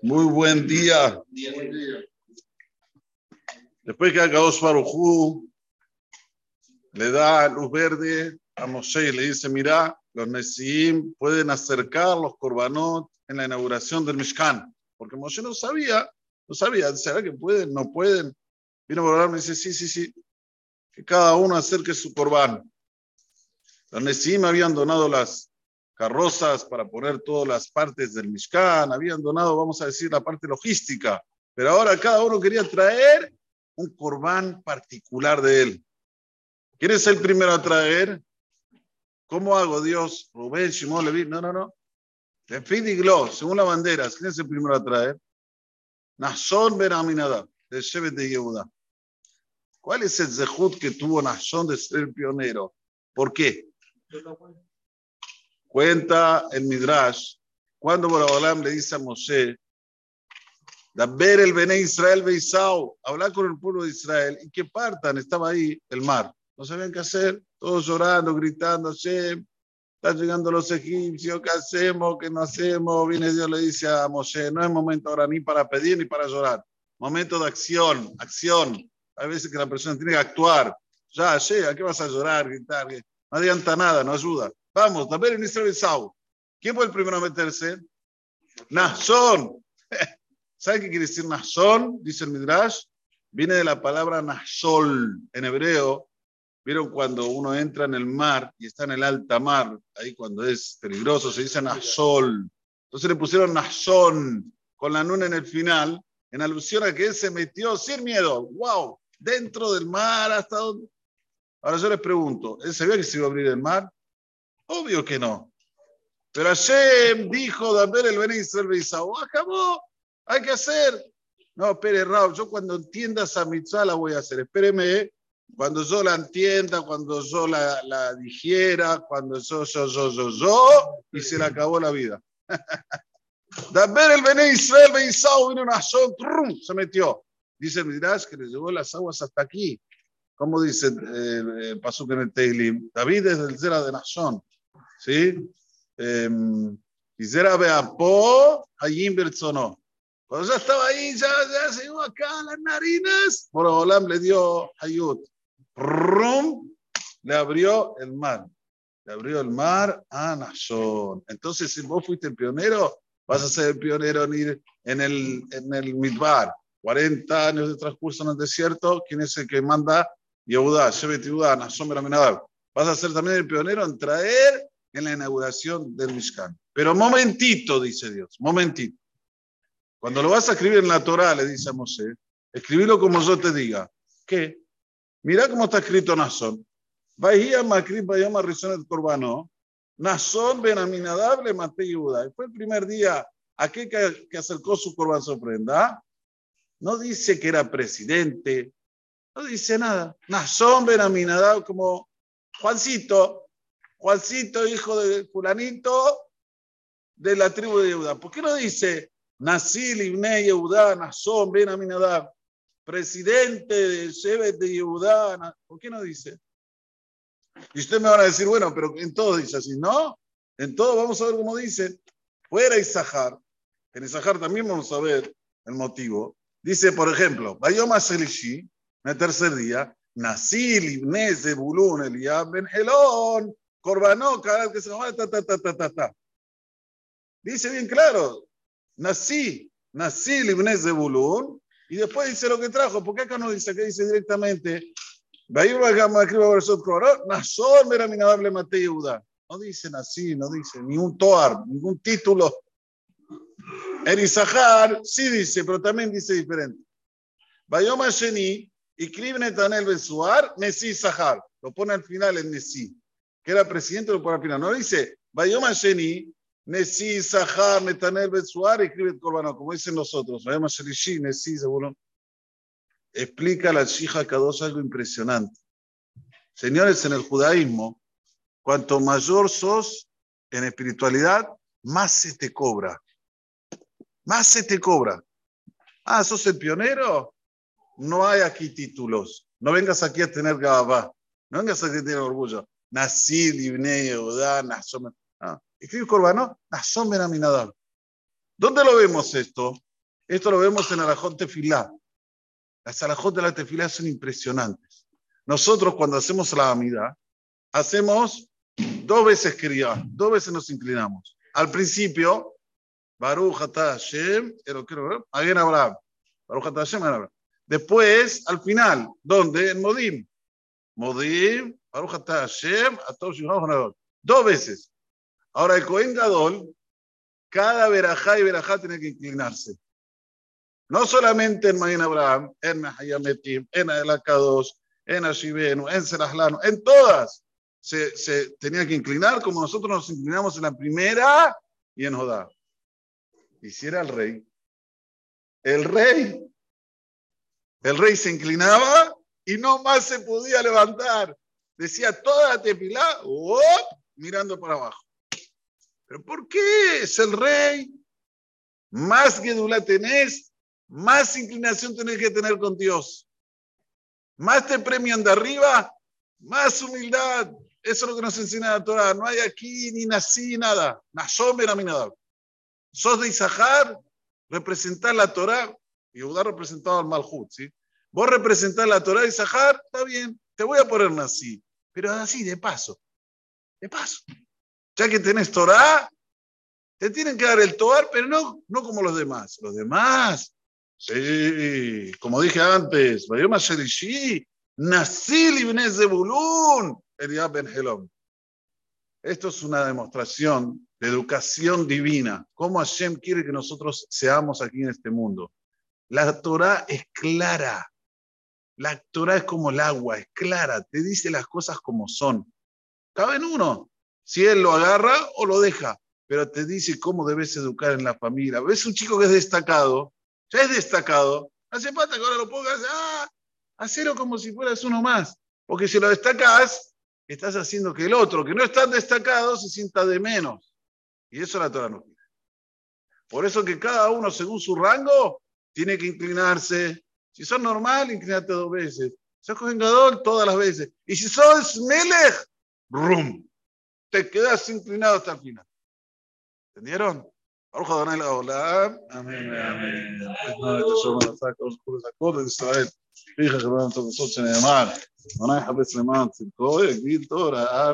Muy buen día. Después que acabó Barujú, le da luz verde a Moshe y le dice, mira, los Nesiim pueden acercar los korbanot en la inauguración del Mishkan. Porque Moshe no sabía, no sabía, ¿será que pueden? ¿No pueden? Vino por hablar, me dice, sí, sí, sí, que cada uno acerque su corbán. Los Nesiim habían donado las carrozas para poner todas las partes del Mishkan, habían donado, vamos a decir, la parte logística, pero ahora cada uno quería traer un corbán particular de él. ¿Quién es el primero a traer? ¿Cómo hago Dios? Rubén, Shimon, Levi. No, no, no. Glo, según la bandera, ¿quién es el primero a traer? Nason Ben Aminadab, del Shevet de Yehuda. ¿Cuál es el zehut que tuvo Nason de ser pionero? ¿Por qué? Cuenta el Midrash, cuando Borobalam le dice a Moshe, ver el Bene Israel Beisau, hablar con el pueblo de Israel y que partan, estaba ahí el mar, no sabían qué hacer, todos llorando, gritando, están llegando los egipcios, ¿qué hacemos? ¿Qué no hacemos? Viene Dios le dice a Moshe, no es momento ahora ni para pedir ni para llorar, momento de acción, acción. Hay veces que la persona tiene que actuar. Ya, llega, ¿qué vas a llorar, gritar? No adianta nada, no ayuda. Vamos, ver en Israel Sau. ¿Quién fue el primero a meterse? Nazón. ¿Sabe qué quiere decir Nazón? Dice el Midrash. Viene de la palabra Nazol en hebreo. ¿Vieron cuando uno entra en el mar y está en el alta mar? Ahí cuando es peligroso se dice Nazol. Entonces le pusieron Nazón con la nuna en el final, en alusión a que él se metió sin miedo. ¡Wow! Dentro del mar, hasta donde. Ahora yo les pregunto, ¿él sabía que se iba a abrir el mar? Obvio que no. Pero Hashem dijo, ver el Ben Israel acabó, hay que hacer. No, espere, Raúl, yo cuando entienda esa mitzvah la voy a hacer. Espéreme, cuando yo la entienda, cuando yo la, la digiera, cuando yo, yo, yo, yo, yo, y se le acabó la vida. ver el Ben Israel Beisau vino una son, se metió. Dice Midrash que le llevó las aguas hasta aquí. ¿Cómo dice eh, el Pasuk en el Teilim? David es del Zera de Nazón. ¿sí? Quisiera ver a Po, allí Bertsono. Cuando ya estaba ahí, ya, ya se iba acá las narinas. Olam le dio ayud. Rum, le abrió el mar. Le abrió el mar a Nashon. Entonces, si vos fuiste el pionero, vas a ser el pionero en el, en el Midbar. 40 años de transcurso en el desierto. ¿Quién es el que manda? Yehuda, Shevet Yehuda, Nashon Beraminadab. Vas a ser también el pionero en traer en la inauguración del Mishkan. Pero momentito, dice Dios, momentito. Cuando lo vas a escribir en la Torah, le dice a Mosé, escribilo como yo te diga. ¿Qué? Mira cómo está escrito Nazón. Bahía Macrib Bayama el Corbano. Nazón Ben Aminadable Mate Yehuda. Fue el primer día aquel que, que acercó su corban sorprenda. No dice que era presidente, no dice nada. Nazón Ben como Juancito, Juancito, hijo de fulanito de la tribu de Yehuda. ¿Por qué no dice Nasil Ibne Yehuda, Nazón, Ben Aminadab, presidente de Shevet de Yehuda? ¿Por qué no dice? Y ustedes me van a decir, bueno, pero en todo dice así. No, en todo vamos a ver cómo dice. Fuera Isahar. En Isahar también vamos a ver el motivo. Dice, por ejemplo, Bayoma Selishi, en el tercer día, Nasil Ibne Zebulun Eliab Ben Helón, Corbanó, cada que se ta, ta, ta, ta, ta, ta. Dice bien claro, nací, nací Libnez de Bulún, y después dice lo que trajo. ¿Por qué acá no dice? que dice directamente? No dice nací, no dice ni un toar, ningún título. En Isahar sí dice, pero también dice diferente. Bayoma Sheni, y Kribnetanel Besuar, Nesi Isahar. Lo pone al final en Nesi que era presidente del pueblo final. No dice, Bayoma Sheni, Nesi, Sahar, Netanel, Betsuar, escribe Corbano, como dicen nosotros. Bayoma Shelishi, Nesi, seguro. Explica la Shija Kadosh algo impresionante. Señores, en el judaísmo, cuanto mayor sos en espiritualidad, más se te cobra. Más se te cobra. Ah, sos el pionero. No hay aquí títulos. No vengas aquí a tener gabá. No vengas aquí a tener orgullo. Nací, Libne, Yehuda, Nazón. Ah, escribe Corbano, Nazón Benaminadab. ¿Dónde lo vemos esto? Esto lo vemos en Arajón Tefilá. Las alajot de la Tefilá son impresionantes. Nosotros cuando hacemos la amida, hacemos dos veces quería, dos veces nos inclinamos. Al principio, Baruch Hashem, Magen Abraham. Baruch Hashem, Abraham. Después, al final, ¿dónde? En Modim. Modim, Baruch Atah Hashem, Dos veces. Ahora el Cohen Gadol, cada verajá y verajá tiene que inclinarse. No solamente en Magen Abraham, en Mehayametim, en Elakados, en Ashibenu, en Serahlano, en todas se, tenía que inclinar como nosotros nos inclinamos en la primera y en Jodá. Hiciera el rey. El rey, el rey se inclinaba y no más se podía levantar. Decía toda la tefilá, mirando para abajo. ¿Pero por qué es el rey? Más Gedulá tenés, más inclinación tenés que tener con Dios. Más te premian de arriba, más humildad. Eso es lo que nos enseña la Torah. No hay aquí ni nací, nada. Nashomer nada. Sos de Isahar, representar la Torah. Y Judá representado al Malhut, ¿sí? Vos representás la Torah de Isahar, está bien, te voy a poner nací. Pero así, de paso. De paso. Ya que tenés Torah, te tienen que dar el Toar, pero no, no como los demás. Los demás, sí, como dije antes, Vayoma Sherishi, Nasil ibn Zebulun, Eliab Ben Helom. Esto es una demostración de educación divina. Cómo Hashem quiere que nosotros seamos aquí en este mundo. La Torah es clara. La Torah es como el agua, es clara. Te dice las cosas como son. Cabe en uno si él lo agarra o lo deja, pero te dice cómo debes educar en la familia. ¿Ves un chico que es destacado? Ya es destacado. Hace falta que ahora lo pongas, ah, como si fueras uno más. Porque si lo destacas, estás haciendo que el otro, que no es tan destacado, se sienta de menos. Y eso la Torah no quiere. Por eso que cada uno, según su rango, tiene que inclinarse. Si sos normal, inclínate dos veces. Si sos vengador, todas las veces. Y si sos melech, rum te quedas inclinado hasta el final. ¿Entendieron? Baruch Adonai Olam. Amén. Amén. ישראל. פיך חברנו טוב וסוד שנאמר, מנה יחפש למען צדקו, יגדיל תורה,